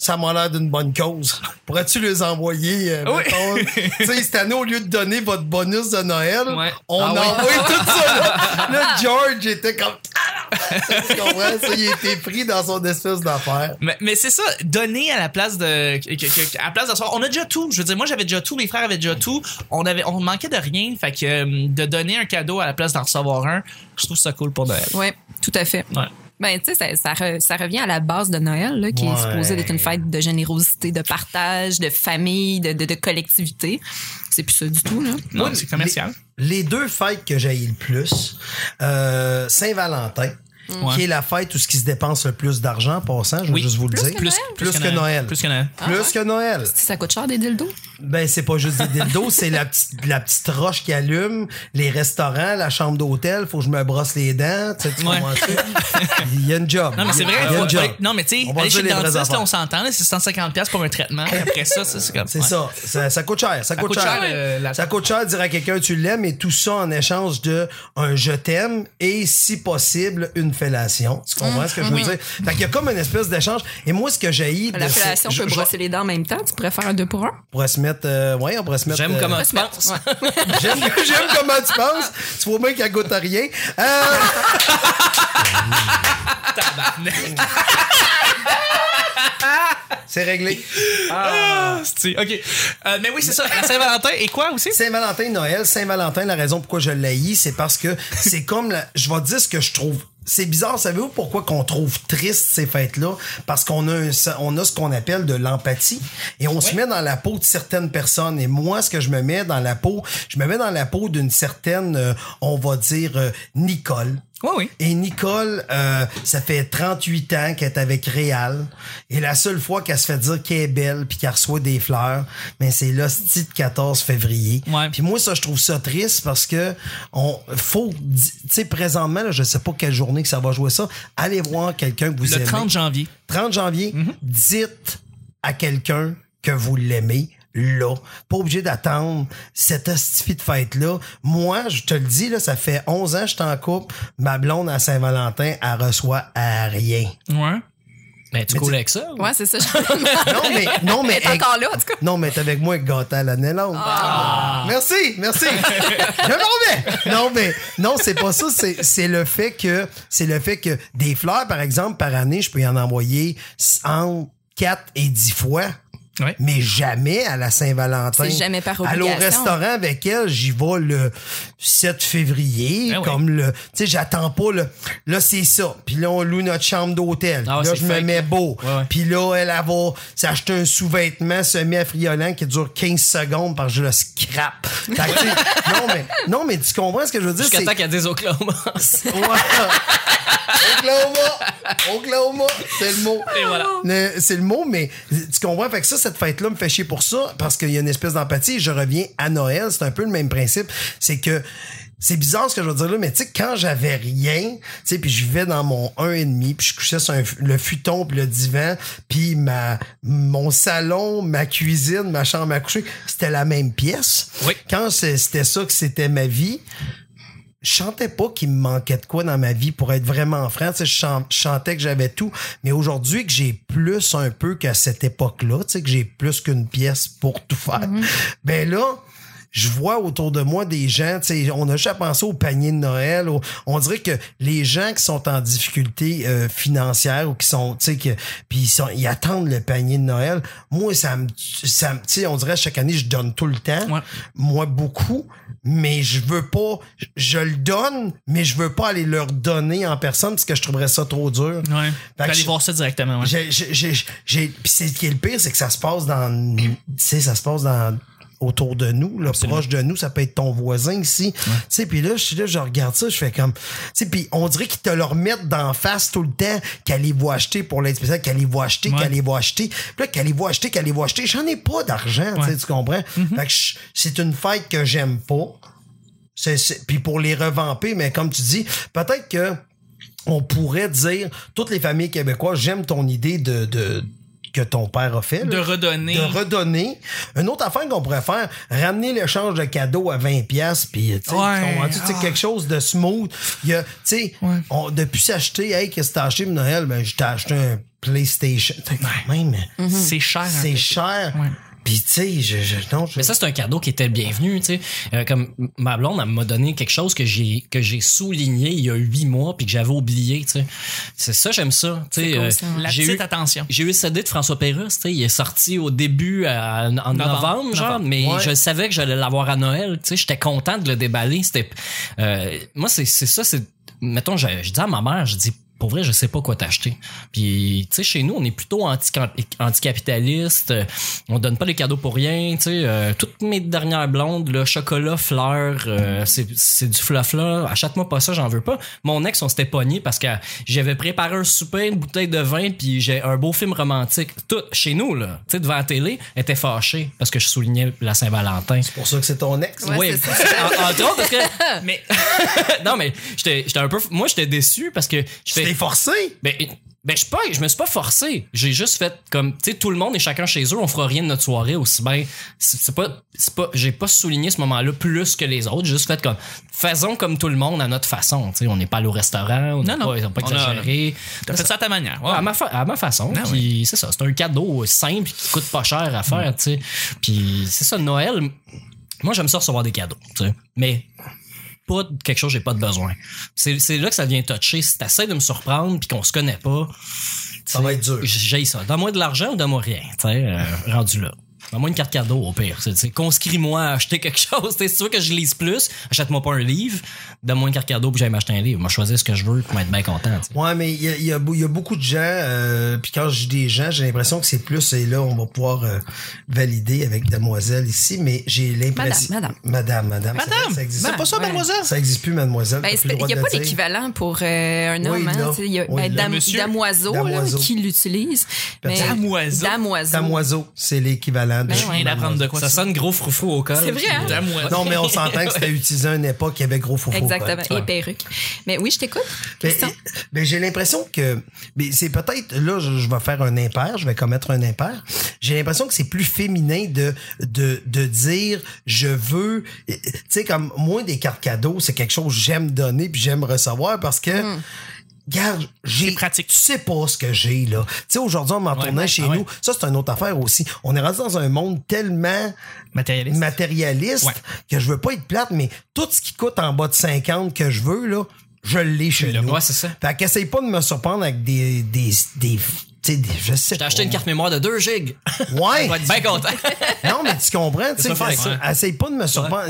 Speaker 1: ça m'a l'air d'une bonne cause. Pourrais-tu les envoyer, euh,
Speaker 2: Oui.
Speaker 1: mettons, tu sais, cette année, au lieu de donner votre bonus de Noël,
Speaker 2: Ouais.
Speaker 1: on
Speaker 4: Ah
Speaker 1: a
Speaker 4: oui.
Speaker 1: envoyé tout ça. Là, Là, George était comme... tu comprends? Ça, il était pris dans son espèce d'affaire.
Speaker 2: Mais, mais c'est ça, donner à la place de, que- que- que- à la place. On a déjà tout. Je veux dire, moi j'avais déjà tout, mes frères avaient déjà tout. On avait, on manquait de rien. Fait que euh, de donner un cadeau à la place d'en recevoir un, je trouve ça cool pour Noël.
Speaker 3: Ouais, tout à fait.
Speaker 2: Ouais.
Speaker 3: Ben, tu sais, ça, ça, re- ça revient à la base de Noël, là, qui
Speaker 1: Ouais.
Speaker 3: est supposé être une fête de générosité, de partage, de famille, de, de, de collectivité. C'est plus ça du tout, là.
Speaker 2: Non, c'est commercial.
Speaker 1: Les, les deux fêtes que j'ai le plus, euh, Saint-Valentin,
Speaker 2: Ouais.
Speaker 1: qui est la fête où ce qui se dépense le plus d'argent en passant, je
Speaker 2: Oui.
Speaker 1: veux juste vous le
Speaker 3: Plus
Speaker 1: dire.
Speaker 3: que
Speaker 2: Plus,
Speaker 3: Noël?
Speaker 1: Plus que Noël.
Speaker 2: Plus que Noël.
Speaker 1: Plus que Noël.
Speaker 3: Ça coûte cher des dildos?
Speaker 1: Ben, c'est pas juste des dildos, c'est la petite, la petite roche qui allume, les restaurants, la chambre d'hôtel, faut que je me brosse les dents, tu sais, tu
Speaker 2: Ouais.
Speaker 1: Il y a une job.
Speaker 2: Non, mais c'est vrai.
Speaker 1: Il y a une job.
Speaker 2: non, mais tu sais, aller chez le dentiste, on s'entend, c'est 150$ piastres pour un traitement. Et après ça, c'est comme.
Speaker 1: C'est ça. ça. ça coûte cher. Ça coûte, cher.
Speaker 2: euh,
Speaker 1: Ça coûte cher de dire à quelqu'un tu l'aimes et tout ça en échange de un je t'aime et si possible une fellation. Tu comprends ce que je veux dire? Fait qu'il y a comme une espèce d'échange. Et moi, ce que j'ai
Speaker 3: La fellation peut brosser les dents en même temps. Tu pourrais faire un deux pour un?
Speaker 1: On pourrait se mettre. euh, ouais, on pourrait se mettre.
Speaker 4: J'aime
Speaker 1: euh,
Speaker 4: comment tu penses.
Speaker 3: ouais.
Speaker 1: J'aime, j'aime comment tu penses. Tu vois bien qu'elle goûte à rien. Euh. C'est réglé.
Speaker 2: Ah, c'est- ok. Euh, mais oui, c'est ça. La Saint-Valentin et quoi aussi?
Speaker 1: Saint-Valentin, Noël, Saint-Valentin, la raison pourquoi je l'haïs, c'est parce que c'est comme la, je vais te dire ce que je trouve. C'est bizarre, savez-vous pourquoi qu'on trouve triste ces fêtes-là? Parce qu'on a, un- on a ce qu'on appelle de l'empathie et on se met dans la peau de certaines personnes. Et moi, ce que je me mets dans la peau, je me mets dans la peau d'une certaine, euh, on va dire, euh, Nicole.
Speaker 2: Oui, oui.
Speaker 1: Et Nicole, euh, ça fait 38 ans qu'elle est avec Réal. Et la seule fois qu'elle se fait dire qu'elle est belle puis qu'elle reçoit des fleurs, mais c'est l'hostie de 14 février.
Speaker 2: Ouais.
Speaker 1: Puis moi, ça, je trouve ça triste parce que on faut, tu sais, présentement, là, je sais pas quelle journée que ça va jouer ça. Allez voir quelqu'un que vous
Speaker 2: Le
Speaker 1: aimez.
Speaker 2: 30 janvier.
Speaker 1: 30 janvier,
Speaker 2: Mhm.
Speaker 1: dites à quelqu'un que vous l'aimez là. Pas obligé d'attendre cette hostifie de fête-là. Moi, je te le dis, là, ça fait 11 ans que je suis en couple. Ma blonde à Saint-Valentin, elle reçoit à rien.
Speaker 2: Ouais.
Speaker 4: Mais tu
Speaker 1: Mais
Speaker 4: coules
Speaker 1: tu-
Speaker 4: avec ça?
Speaker 3: Ouais, c'est ça. Je...
Speaker 1: Non, mais, non, mais,
Speaker 3: Elle est encore là, en tout cas.
Speaker 1: Non, mais t'es avec moi, gâté à l'année longue. Merci, merci. Je m'en vais. Non, mais, non, c'est pas ça. C'est, c'est le fait que, c'est le fait que des fleurs, par exemple, par année, je peux y en envoyer entre 4 et 10 fois.
Speaker 2: Ouais.
Speaker 1: Mais jamais à la Saint-Valentin.
Speaker 3: C'est jamais par
Speaker 1: Aller au
Speaker 3: obligation.
Speaker 1: restaurant avec elle, j'y vais le 7 février,
Speaker 2: oui.
Speaker 1: comme le, tu sais, j'attends pas le, là c'est ça. Puis là on loue notre chambre d'hôtel.
Speaker 4: Ah
Speaker 1: là je me mets beau.
Speaker 4: Ouais, ouais.
Speaker 1: Puis là elle, elle va s'acheter un sous-vêtement semi-affriolant qui dure 15 secondes parce que je le scrape. Non mais non mais tu comprends ce que je veux dire?
Speaker 4: Jusqu'à
Speaker 1: c'est
Speaker 4: temps qu'elle dise Oklahoma.
Speaker 1: Ouais. Oklahoma, Oklahoma, c'est le mot.
Speaker 2: Et voilà.
Speaker 1: C'est le mot, mais tu comprends? Fait que ça, cette fête-là me fait chier pour ça, parce qu'il y a une espèce d'empathie. Et je reviens à Noël, c'est un peu le même principe. C'est que c'est bizarre ce que je veux dire là, mais tu sais, quand j'avais rien, tu sais, puis je vivais dans mon 1,5, puis je couchais sur un le futon, puis le divan, puis ma, mon salon, ma cuisine, ma chambre à coucher, c'était la même pièce.
Speaker 2: Oui.
Speaker 1: Quand c'était ça que c'était ma vie, je chantais pas qu'il me manquait de quoi dans ma vie pour être vraiment franc. Tu sais, je, chan- je chantais que j'avais tout. Mais aujourd'hui, que j'ai plus un peu qu'à cette époque-là, tu sais, que j'ai plus qu'une pièce pour tout faire, ben là, je vois autour de moi des gens, tu sais, on a juste à penser au panier de Noël. au- on dirait que les gens qui sont en difficulté euh, financière ou qui sont, tu sais, puis ils, sont- ils attendent le panier de Noël. Moi, ça me, ça me- tu sais, on dirait chaque année, je donne tout le temps.
Speaker 2: Ouais.
Speaker 1: Moi, beaucoup. Mais je veux pas, je- je le donne, mais je veux pas aller leur donner en personne parce que je trouverais ça trop dur.
Speaker 2: Ouais.
Speaker 1: Fait
Speaker 2: aller voir ça directement. Ouais.
Speaker 1: j'ai, j'ai, j'ai, j'ai- pis c'est ce qui est le pire, c'est que ça se passe dans, tu sais, ça se passe dans autour de nous, là, proche de nous, ça peut être ton voisin ici. Tu sais, puis là, je suis là, je regarde ça, je fais comme, tu sais, puis on dirait qu'ils te le remettent d'en face tout le temps, qu'allez-vous acheter pour l'aide spéciale, qu'allez-vous acheter,
Speaker 2: Ouais.
Speaker 1: qu'allez-vous acheter. Puis là, qu'allez-vous acheter, qu'allez-vous acheter. J'en ai pas d'argent, tu comprends? Fait que je- c'est une fête que j'aime pas. Puis pour les revamper, mais comme tu dis, peut-être que on pourrait dire toutes les familles québécoises, j'aime ton idée de, de que ton père a fait. là.
Speaker 2: De redonner.
Speaker 1: De redonner. Une autre affaire qu'on pourrait faire, ramener l'échange de cadeaux à 20 pièces puis tu sais,
Speaker 2: Ouais. Ah.
Speaker 1: quelque chose de smooth. Il y a, tu sais,
Speaker 2: Ouais.
Speaker 1: depuis s'acheter, hey, qu'est-ce que t'as acheté Noël? Ben, je t'ai acheté un PlayStation.
Speaker 2: C'est cher.
Speaker 1: c'est cher.
Speaker 2: Ouais.
Speaker 1: Puis tu sais, je, je, non, je-
Speaker 4: Mais ça, c'est un cadeau qui était le bienvenu, tu sais. Euh, comme ma blonde, elle m'a donné quelque chose que j'ai que j'ai souligné il y a huit mois puis que j'avais oublié, tu sais. C'est ça, j'aime ça, tu sais.
Speaker 3: cool,
Speaker 4: euh.
Speaker 2: La
Speaker 4: j'ai
Speaker 2: petite
Speaker 4: eu,
Speaker 2: attention.
Speaker 4: j'ai eu le CD de François Pérusse, tu sais. Il est sorti au début à- en novembre,
Speaker 2: Novembre,
Speaker 4: genre,
Speaker 2: novembre.
Speaker 4: mais
Speaker 1: Ouais.
Speaker 4: je savais que j'allais l'avoir à Noël, tu sais. J'étais content de le déballer. C'était, euh, moi, c'est c'est ça, c'est, mettons, je, je dis à ma mère, je dis pour vrai, je sais pas quoi t'acheter. Puis, tu sais, chez nous, on est plutôt anti anticapitaliste. Euh, On donne pas les cadeaux pour rien. Tu sais, euh, toutes mes dernières blondes, le chocolat, fleurs, euh, c'est c'est du fluff là. Achète-moi pas ça, j'en veux pas. Mon ex, on s'était pogné parce que j'avais préparé un souper, une bouteille de vin, puis j'ai un beau film romantique. Tout chez nous là, tu sais, devant la télé, elle était fâchée parce que je soulignais la Saint-Valentin.
Speaker 1: c'est pour ça que c'est ton ex.
Speaker 3: Ouais,
Speaker 4: oui, en- entre autres parce que
Speaker 2: Mais
Speaker 4: non mais j'étais j'étais un peu moi j'étais déçu parce que je fais
Speaker 1: T'es forcé.
Speaker 4: ben, ben je sais pas, je me suis pas forcé. J'ai juste fait comme tu sais tout le monde et chacun chez eux, on fera rien de notre soirée aussi bien. C'est pas c'est pas j'ai pas souligné ce moment-là plus que les autres, j'ai juste fait comme faisons comme tout le monde à notre façon, tu sais, on n'est pas allé au restaurant, on n'a
Speaker 2: Non,
Speaker 4: pas,
Speaker 2: non.
Speaker 4: on n'a pas exagéré.
Speaker 2: t'as fait ça à ta manière. Ouais.
Speaker 4: À ma, fa- à ma façon.
Speaker 2: Ah
Speaker 4: puis c'est ça, c'est un cadeau simple qui coûte pas cher à faire, tu sais. Puis c'est ça, Noël, moi j'aime ça recevoir des cadeaux, tu sais. Mais pas de quelque chose que j'ai pas de besoin. C'est là que ça vient toucher. Si t'essaies de me surprendre puis qu'on se connaît pas,
Speaker 1: Ça va être dur.
Speaker 4: J'ai ça. Donne-moi de l'argent ou donne-moi rien, tu sais, euh, rendu là. Donne-moi une carte cadeau au pire. C'est- c'est Conscris-moi à acheter quelque chose. Tu veux que je lise plus, achète-moi pas un livre. Donne-moi une carte cadeau puis j'aille m'acheter un livre. Moi, choisir ce que je veux pour m'être bien content. t'sais.
Speaker 1: Ouais, mais il y a, il y a beau- il y a beaucoup de gens, euh, puis quand je dis des gens, j'ai l'impression que c'est plus, et là, on va pouvoir euh, valider avec Demoiselle ici, mais j'ai l'impression...
Speaker 3: Madame,
Speaker 1: Madame, madame.
Speaker 2: Madame,
Speaker 1: ça, ça existe
Speaker 2: c'est pas ça,
Speaker 3: Ouais.
Speaker 2: mademoiselle?
Speaker 1: Ça existe plus, mademoiselle.
Speaker 3: Ben, il n'y a pas d'équivalent pour euh, un
Speaker 1: Oui,
Speaker 3: homme. hein, Il y a
Speaker 1: Oui,
Speaker 3: ben,
Speaker 1: là.
Speaker 3: dame,
Speaker 2: Monsieur.
Speaker 3: damoiseau, là, qui l'utilise.
Speaker 2: Damoiseau?
Speaker 3: Damoiseau.
Speaker 1: Damoiseau, c'est l'équivalent de...
Speaker 3: Ben
Speaker 2: Je viens d'apprendre de quoi
Speaker 4: Ça sonne gros froufrou au col.
Speaker 3: C'est vrai, hein?
Speaker 1: Non, mais on s'entend que c'était utilisé à une époque qui avait gros faux
Speaker 3: Exactement.
Speaker 1: quoi.
Speaker 3: Et perruque. Mais oui, je t'écoute.
Speaker 1: Ben,
Speaker 3: Question?
Speaker 1: ben, j'ai l'impression que ben, c'est peut-être là je, je vais faire un impair, je vais commettre un impair. J'ai l'impression que c'est plus féminin de de de dire je veux tu sais comme moi des cartes cadeaux, c'est quelque chose que j'aime donner puis j'aime recevoir parce que
Speaker 3: Hmm.
Speaker 1: Regarde, j'ai
Speaker 2: pratique.
Speaker 1: Tu sais pas ce que j'ai là. Tu sais aujourd'hui on m'en tournait chez
Speaker 4: ouais.
Speaker 1: nous. Ça c'est une autre affaire aussi. On est rendu dans un monde tellement
Speaker 2: Matérialiste.
Speaker 1: que je veux pas être plate, mais tout ce qui coûte en bas de 50 que je veux, là, je l'ai chez
Speaker 4: l'as.
Speaker 1: nous.
Speaker 4: Ouais, c'est ça.
Speaker 1: Fait qu'essaye pas de me surprendre avec des, des, des, tu sais, des- je sais
Speaker 4: J'ai acheté une carte mémoire de 2 gigs.
Speaker 1: Ouais.
Speaker 4: On va être bien content.
Speaker 1: non, mais tu comprends, tu sais, essaye, pas de me surprendre.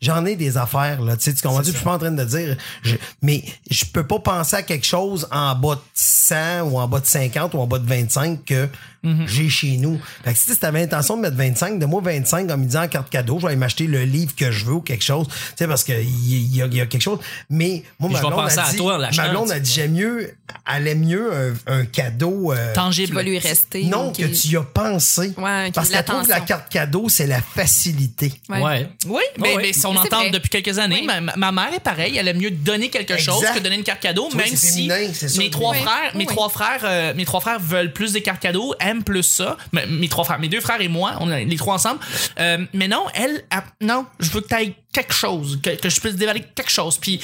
Speaker 1: J'en ai des affaires, là, tu sais, tu comprends? Je suis pas en train de dire, je- mais je peux pas penser à quelque chose en bas de 100 ou en bas de 50 ou en bas de 25 que
Speaker 4: Mhm.
Speaker 1: j'ai chez nous. Fait que si tu avais l'intention de mettre 25, de moi 25 comme il dit en carte cadeau, je vais aller m'acheter le livre que je veux ou quelque chose, tu sais, parce que il y, y a quelque chose. Mais moi, ma blonde
Speaker 4: penser
Speaker 1: a
Speaker 4: à
Speaker 1: dit,
Speaker 4: toi en
Speaker 1: ma blonde a dit, j'aime mieux, elle aime mieux un, un cadeau, euh,
Speaker 2: Tangible.
Speaker 3: Qui va lui rester.
Speaker 1: non,
Speaker 3: qui-
Speaker 1: que tu y as pensé.
Speaker 3: Ouais,
Speaker 1: parce qu'elle trouve que la carte cadeau, c'est la facilité.
Speaker 3: Ouais.
Speaker 4: Ouais.
Speaker 2: Oui, mais,
Speaker 4: Ouais.
Speaker 2: mais si on
Speaker 3: Mais
Speaker 2: entend depuis quelques années,
Speaker 3: Oui.
Speaker 2: ma, ma mère est pareille, elle aime mieux donner quelque chose que donner une carte cadeau,
Speaker 1: Tu
Speaker 2: même si
Speaker 1: féminin,
Speaker 2: mes trois
Speaker 3: Oui.
Speaker 2: frères, mes
Speaker 3: Oui.
Speaker 2: trois frères, euh, mes trois frères veulent plus des cartes cadeaux, aiment plus ça. Mais- mes trois frères, mes deux frères et moi, on est les trois ensemble. Euh, mais non, elle, elle- non, je veux que tu ailles quelque chose, que, que je puisse dévaler quelque chose. Puis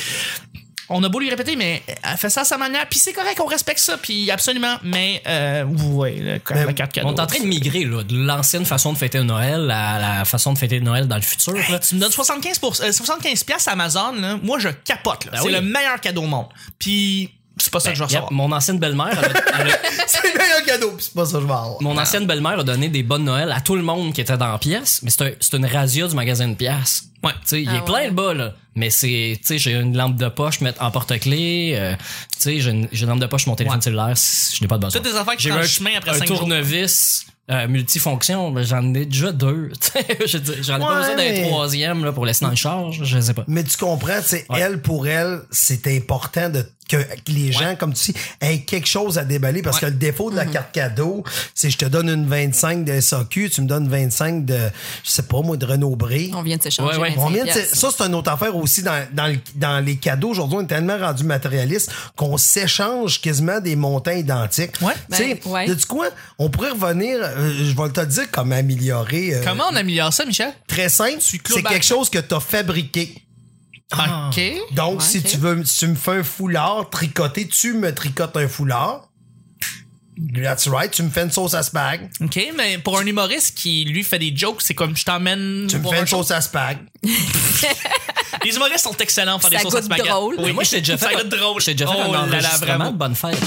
Speaker 2: on a beau lui répéter, mais elle fait ça à sa manière. Puis c'est correct, on respecte ça. Puis absolument. Mais euh, ouais,
Speaker 1: Mais
Speaker 2: la carte cadeau.
Speaker 4: On est en train de migrer là, de l'ancienne façon de fêter Noël à la façon de fêter Noël dans le futur.
Speaker 2: Hey, tu me donnes 75 pour, euh, 75 pièces à Amazon, là, moi je capote.
Speaker 4: Ben
Speaker 2: c'est
Speaker 4: oui.
Speaker 2: le meilleur cadeau au monde. Puis c'est pas ça que je vais
Speaker 4: Yep,
Speaker 2: recevoir.
Speaker 4: mon ancienne belle-mère, elle a-
Speaker 1: c'est le meilleur cadeau, pis c'est pas ça que je vais avoir.
Speaker 4: mon ancienne belle-mère a donné des bonnes Noël à tout le monde qui était dans la pièce, mais c'est un- c'est une razzia du magasin de pièces.
Speaker 2: Ouais.
Speaker 4: Tu sais, il
Speaker 3: Ah
Speaker 4: est plein le bas là, mais c'est tu sais j'ai une lampe de poche mettre en porte-clés, euh, tu sais j'ai une, j'ai une lampe de poche mon téléphone
Speaker 2: Ouais.
Speaker 4: cellulaire, si je n'ai pas de besoin.
Speaker 2: Toutes des affaires qui
Speaker 4: J'ai un,
Speaker 2: chemin après
Speaker 4: un
Speaker 2: cinq jours.
Speaker 4: tournevis euh, multifonction, ben, j'en ai déjà deux. J'en ai pas besoin d'un
Speaker 1: mais-
Speaker 4: troisième là, pour laisser dans le charge, je sais pas.
Speaker 1: Mais tu comprends, tu sais,
Speaker 4: Ouais.
Speaker 1: elle, pour elle, c'est important de que que les gens, comme tu dis, aient quelque chose à déballer parce
Speaker 2: Ouais.
Speaker 1: que le défaut de la carte cadeau, c'est je te donne une 25 de SAQ, tu me donnes 25 de, je sais pas moi, de Renault Bré.
Speaker 3: On vient de s'échanger.
Speaker 4: Ouais, ouais.
Speaker 3: 25
Speaker 1: On vient de-
Speaker 3: piastres.
Speaker 1: ça, c'est une autre affaire aussi dans, dans, le- dans les cadeaux. Aujourd'hui, on est tellement rendu matérialiste qu'on s'échange quasiment des montants identiques.
Speaker 2: Ouais.
Speaker 1: Tu sais,
Speaker 3: Ben, ouais.
Speaker 1: sais-tu quoi? On pourrait revenir, euh, je vais te dire comment améliorer. euh,
Speaker 2: Comment on améliore ça, Michel?
Speaker 1: Très simple. C'est quelque chose que tu as fabriqué.
Speaker 2: OK.
Speaker 1: Donc,
Speaker 3: Ouais,
Speaker 1: si tu veux, si tu me fais un foulard tricoté, tu me tricotes un foulard. That's right. Tu me fais une sauce à spag.
Speaker 2: OK, mais pour un humoriste qui, lui, fait des jokes, c'est comme je t'emmène.
Speaker 1: Tu me fais
Speaker 2: un
Speaker 1: une sauce à spag.
Speaker 2: Les humoristes sont excellents pour faire des sauces à spaghetti.
Speaker 3: drôle.
Speaker 2: Oui,
Speaker 4: moi, je t'ai déjà fait,
Speaker 2: Ça goûte drôle.
Speaker 4: je t'ai déjà fait
Speaker 2: Oh
Speaker 4: un
Speaker 2: là là,
Speaker 4: enregistrement
Speaker 2: vraiment.
Speaker 4: de bonne fête.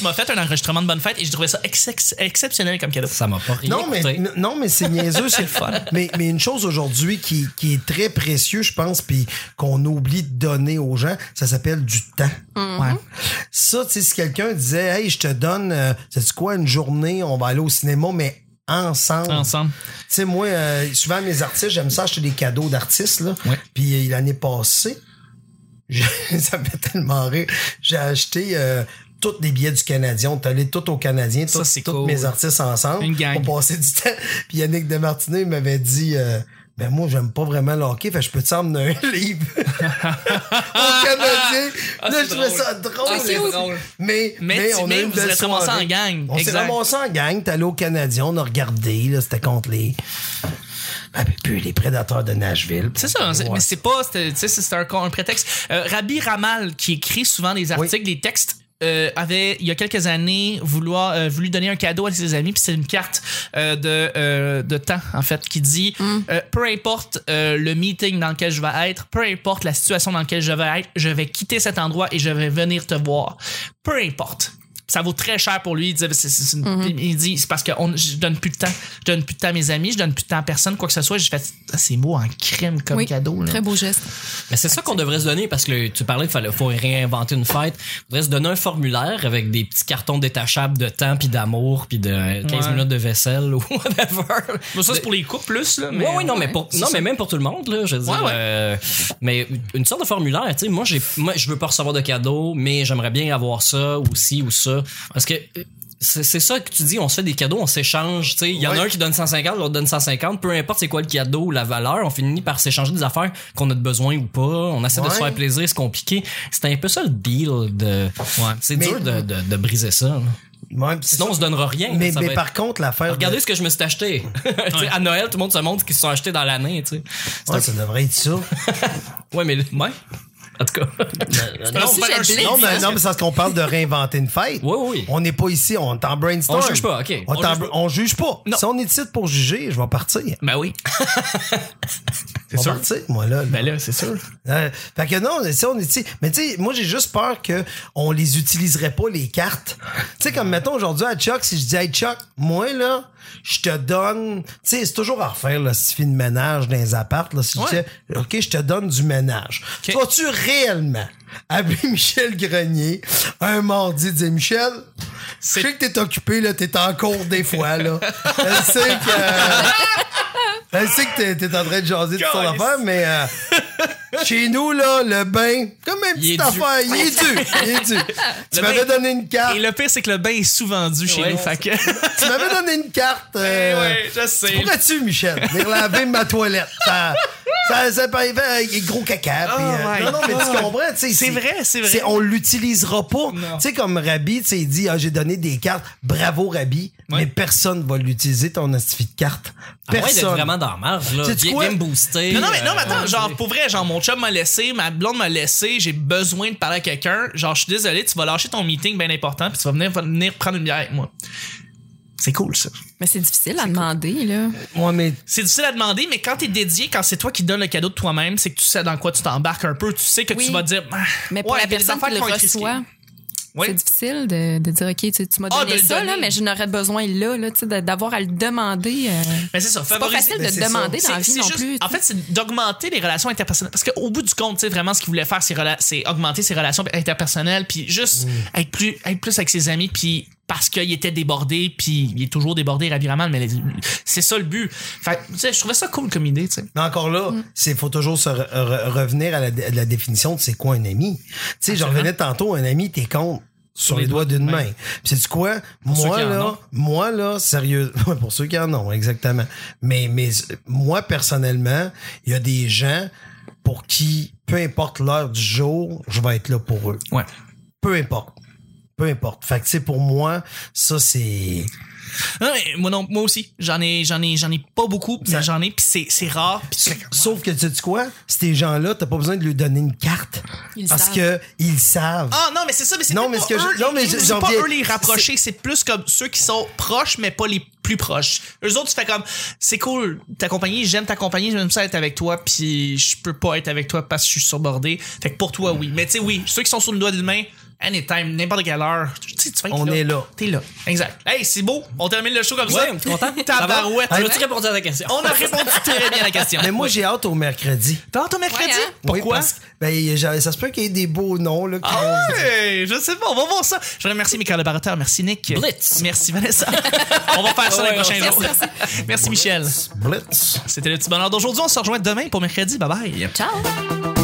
Speaker 2: Tu m'as fait un enregistrement de bonne fête et j'ai trouvé ça ex- exceptionnel comme cadeau.
Speaker 4: Ça m'a pas rien
Speaker 1: Non, mais,
Speaker 4: coûté.
Speaker 1: non, mais c'est niaiseux, c'est le fun. Mais, mais une chose aujourd'hui qui, qui est très précieux, je pense, puis qu'on oublie de donner aux gens, ça s'appelle du temps.
Speaker 2: Ouais.
Speaker 1: Ça, tu sais, si quelqu'un disait, hey, je te donne, euh, sais-tu quoi, une journée, on va aller au cinéma, mais ensemble.
Speaker 2: Ensemble.
Speaker 1: Tu sais, moi, euh, souvent, mes artistes, j'aime ça acheter des cadeaux d'artistes, là.
Speaker 2: Ouais.
Speaker 1: Puis euh, l'année passée, ça me fait tellement rire. J'ai acheté euh, tous les billets du Canadien. On est allé tout au Canadien, tous
Speaker 2: cool.
Speaker 1: mes artistes ensemble.
Speaker 2: Une gang.
Speaker 1: Pour passer du temps. Puis Yannick Demartino, il m'avait dit... euh, ben moi, j'aime pas vraiment le hockey, fait je peux t'emmener un livre au Canadien?
Speaker 2: Ah,
Speaker 1: là, je trouvais ça drôle.
Speaker 2: Ah, c'est drôle.
Speaker 1: Mais,
Speaker 2: Mais
Speaker 1: on a
Speaker 2: mais
Speaker 1: eu une
Speaker 2: vous
Speaker 1: belle
Speaker 2: êtes ramassés
Speaker 1: soirée.
Speaker 2: en gang.
Speaker 1: On s'est
Speaker 2: Exact.
Speaker 1: ramassés en gang. T'es allé au Canadien, on a regardé. là, C'était contre les... Ben, puis les prédateurs de Nashville.
Speaker 2: C'est ça,
Speaker 1: Ouais.
Speaker 2: mais c'est pas, c'est- tu sais, c'est un, un prétexte. Euh, Rabbi Ramal, qui écrit souvent des articles, des textes, euh, avait il y a quelques années vouloir euh, voulu donner un cadeau à ses amis puis c'est une carte euh, de euh, de temps en fait qui dit euh, peu importe euh, le meeting dans lequel je vais être peu importe la situation dans laquelle je vais être je vais quitter cet endroit et je vais venir te voir. Peu importe ça vaut très cher pour lui. Il une-
Speaker 3: Mm-hmm.
Speaker 2: il dit, c'est parce que on- je donne plus de temps. Je donne plus de temps à mes amis, je donne plus de temps à personne, quoi que ce soit. J'ai fait, ah, c'est beau en crème comme
Speaker 3: Oui,
Speaker 2: cadeau. Là.
Speaker 3: très beau geste.
Speaker 4: Mais c'est ça qu'on devrait se donner parce que tu parlais qu'il fallait faut réinventer une fête. Il faudrait se donner un formulaire avec des petits cartons détachables de temps puis d'amour puis de 15
Speaker 2: Ouais.
Speaker 4: minutes de vaisselle ou whatever.
Speaker 2: Bon, ça, c'est pour les couples plus. Là,
Speaker 4: Oui, oui, non, mais pour, non, mais même pour tout le monde, là, je veux dire.
Speaker 2: Ouais,
Speaker 4: euh, mais une sorte de formulaire, tu sais, moi, j'ai, moi, je veux pas recevoir de cadeaux, mais j'aimerais bien avoir ça ou ci ou ça. Parce que, c'est, c'est ça que tu dis, on se fait des cadeaux, on s'échange, tu sais. Il y en
Speaker 1: Ouais.
Speaker 4: a un qui donne 150, l'autre donne 150, peu importe c'est quoi le cadeau ou la valeur, on finit par s'échanger des affaires qu'on a de besoin ou pas. On essaie de
Speaker 1: Ouais.
Speaker 4: se faire plaisir, c'est compliqué. C'est un peu ça le deal de, c'est
Speaker 1: Mais-
Speaker 4: dur de, de, de briser ça. là.
Speaker 1: Ouais, c'est
Speaker 4: Sinon,
Speaker 1: ça.
Speaker 4: on se donnera rien.
Speaker 1: Mais, mais par
Speaker 4: être-
Speaker 1: contre, l'affaire.
Speaker 4: Regardez
Speaker 1: de-
Speaker 4: ce que je me suis acheté. À Noël, tout le monde se montre ce qu'ils se sont achetés dans l'année, tu sais. C'est
Speaker 1: Ouais,
Speaker 4: un
Speaker 1: ça devrait être ça.
Speaker 4: Ouais, mais ouais. En tout cas.
Speaker 1: Non, mais,
Speaker 3: hein.
Speaker 1: non, mais c'est parce qu'on parle de réinventer une fête.
Speaker 4: Oui, oui.
Speaker 1: On n'est pas ici, on est en brainstorm.
Speaker 4: On juge pas, ok.
Speaker 1: On,
Speaker 4: juge pas.
Speaker 1: on juge pas.
Speaker 2: Non.
Speaker 1: Si on est ici pour juger, je vais partir.
Speaker 2: Ben oui.
Speaker 1: Vais
Speaker 2: sûr.
Speaker 1: partir, moi, là. là.
Speaker 2: Ben là, c'est sûr.
Speaker 1: Euh, fait que non, si on est. Mais tu sais, moi, j'ai juste peur que on les utiliserait pas, les cartes. Tu sais, comme mettons aujourd'hui à Chuck, si je dis, hey Chuck, moi, là, je te donne. Tu sais, c'est toujours à refaire, là, si tu fais de ménage dans les appartes, là. Si je
Speaker 2: Ouais.
Speaker 1: dis, OK, je te donne du ménage.
Speaker 2: Ok.
Speaker 1: Vas-tu réellement appeler Michel Grenier un mardi, dire Michel, je
Speaker 2: C'est-
Speaker 1: sais que t'es occupé, là, t'es en cours des fois, là. Je sais que. Je sais que t'es, t'es en train de jaser de ton affaire, mais euh, chez nous, là, le bain, comme une petite affaire, il est dû. Il est dû. Tu
Speaker 2: Le
Speaker 1: m'avais
Speaker 2: bain-
Speaker 1: donné une carte.
Speaker 2: Et le pire, c'est que le bain est souvent dû chez
Speaker 4: Ouais.
Speaker 2: nous. Fait que.
Speaker 1: Tu m'avais donné une carte. euh,
Speaker 2: Eh ouais, je sais.
Speaker 1: Pourrais-tu, Michel, venir laver ma toilette? Ça, ça, peut arriver avec gros caca. puis, euh. Non, non, mais tu comprends, tu sais.
Speaker 2: C'est vrai, c'est vrai.
Speaker 1: On l'utilisera pas. Tu sais, comme Rabi, tu sais, il dit, ah, j'ai donné des cartes. Bravo, Rabi.
Speaker 2: Ouais.
Speaker 1: Mais personne va l'utiliser, ton astuce de carte.
Speaker 4: D'être
Speaker 1: Personne.
Speaker 4: vraiment dans la marge, là. Viens me booster.
Speaker 2: Non, non, mais non, mais
Speaker 4: euh,
Speaker 2: attends, genre, pour vrai, genre, mon chum m'a laissé, ma blonde m'a laissé, j'ai besoin de parler à quelqu'un. Genre, je suis désolé, tu vas lâcher ton meeting bien important, puis tu vas venir, venir prendre une bière avec moi. C'est cool, ça.
Speaker 3: Mais c'est difficile à demander, là.
Speaker 1: Ouais, mais
Speaker 2: C'est difficile à demander, mais quand t'es dédié, quand c'est toi qui donnes le cadeau de toi-même, c'est que tu sais dans quoi tu t'embarques un peu, tu sais que
Speaker 3: Oui.
Speaker 2: tu vas dire. ah,
Speaker 3: Mais pour
Speaker 2: ouais,
Speaker 3: la personne qui le reçoit,
Speaker 2: Oui.
Speaker 3: c'est difficile de, de dire, OK, tu, tu m'as
Speaker 2: Ah,
Speaker 3: donné ça,
Speaker 2: donner.
Speaker 3: là, mais je n'aurais besoin là, là, tu sais, de- d'avoir à le demander. euh,
Speaker 2: Mais c'est ça,
Speaker 3: c'est pas facile de
Speaker 1: c'est
Speaker 3: le demander
Speaker 2: C'est-
Speaker 3: dans la vie
Speaker 2: c'est
Speaker 3: non
Speaker 2: juste-
Speaker 3: plus.
Speaker 2: En fait, c'est d'augmenter les relations interpersonnelles. Parce qu'au bout du compte, tu sais, vraiment, ce qu'il voulait faire, c'est augmenter ses relations interpersonnelles, puis juste
Speaker 1: Mm.
Speaker 2: être, plus, être plus avec ses amis, puis parce qu'il était débordé, puis il est toujours débordé, Ravi Ramal, mais c'est ça le but. Fait que, tu sais, je trouvais ça cool comme idée, tu sais.
Speaker 1: Mais encore là,
Speaker 2: Mm.
Speaker 1: c'est faut toujours se re- re- revenir à la, à la définition de c'est quoi un ami. Tu sais, j'en revenais tantôt, un ami, t'es compte sur les, doigts d'une main. Puis c'est quoi? Moi là, moi là, sérieux, pour ceux qui en ont, exactement. Mais mais moi personnellement, il y a des gens pour qui, peu importe l'heure du jour, je vais être là pour eux.
Speaker 2: Ouais.
Speaker 1: Peu importe. Peu importe. Fait que tu sais, pour moi, ça c'est.
Speaker 2: Non, mais moi non, moi aussi. J'en ai, j'en ai, j'en ai pas beaucoup, mais
Speaker 1: Ça-
Speaker 2: j'en ai, puis c'est, c'est rare. C'est-
Speaker 1: Sauf que tu sais quoi? Ces gens-là, t'as pas besoin de lui donner une carte.
Speaker 3: Ils
Speaker 1: parce
Speaker 3: savent.
Speaker 1: que ils savent.
Speaker 2: Ah non, mais c'est ça, mais c'est
Speaker 1: Non,
Speaker 2: peut-être
Speaker 1: mais
Speaker 2: pas
Speaker 1: ce que je-
Speaker 2: eux,
Speaker 1: non, mais
Speaker 2: les- c'est pas
Speaker 1: viens-
Speaker 2: eux les rapprocher, c'est plus comme ceux qui sont proches, mais pas les plus proches. Eux autres, tu fais comme, c'est cool, t'accompagner, j'aime t'accompagner, j'aime ça être avec toi, puis je peux pas être avec toi parce que je suis surbordé. Fait que pour toi, oui. Mais tu sais, oui, ceux qui sont sur le doigt d'une main, anytime, n'importe quelle heure, tu sais, tu vas être
Speaker 1: On
Speaker 2: là.
Speaker 1: est là.
Speaker 2: T'es là. Exact. Hey, c'est beau. On termine le show comme ça.
Speaker 4: Ouais, t'es content?
Speaker 2: Tabarouette.
Speaker 4: Va? As-tu répondu à ta question?
Speaker 2: On a répondu très bien à la question.
Speaker 1: Mais moi, j'ai hâte au mercredi.
Speaker 2: T'as hâte au mercredi?
Speaker 3: Ouais, hein?
Speaker 1: Oui,
Speaker 2: Pourquoi?
Speaker 1: ben, ça se peut qu'il y ait des beaux noms, là.
Speaker 2: Ah ouais, je sais pas, on va voir ça. Je remercie mes collaborateurs, merci Nick.
Speaker 4: Blitz.
Speaker 2: Merci Vanessa. on va faire ça les
Speaker 4: Ouais,
Speaker 2: prochains
Speaker 4: ouais,
Speaker 2: jours. Merci Michel.
Speaker 1: Blitz.
Speaker 2: C'était le petit bonheur d'aujourd'hui. On se rejoint demain pour mercredi. Bye bye.
Speaker 3: Ciao!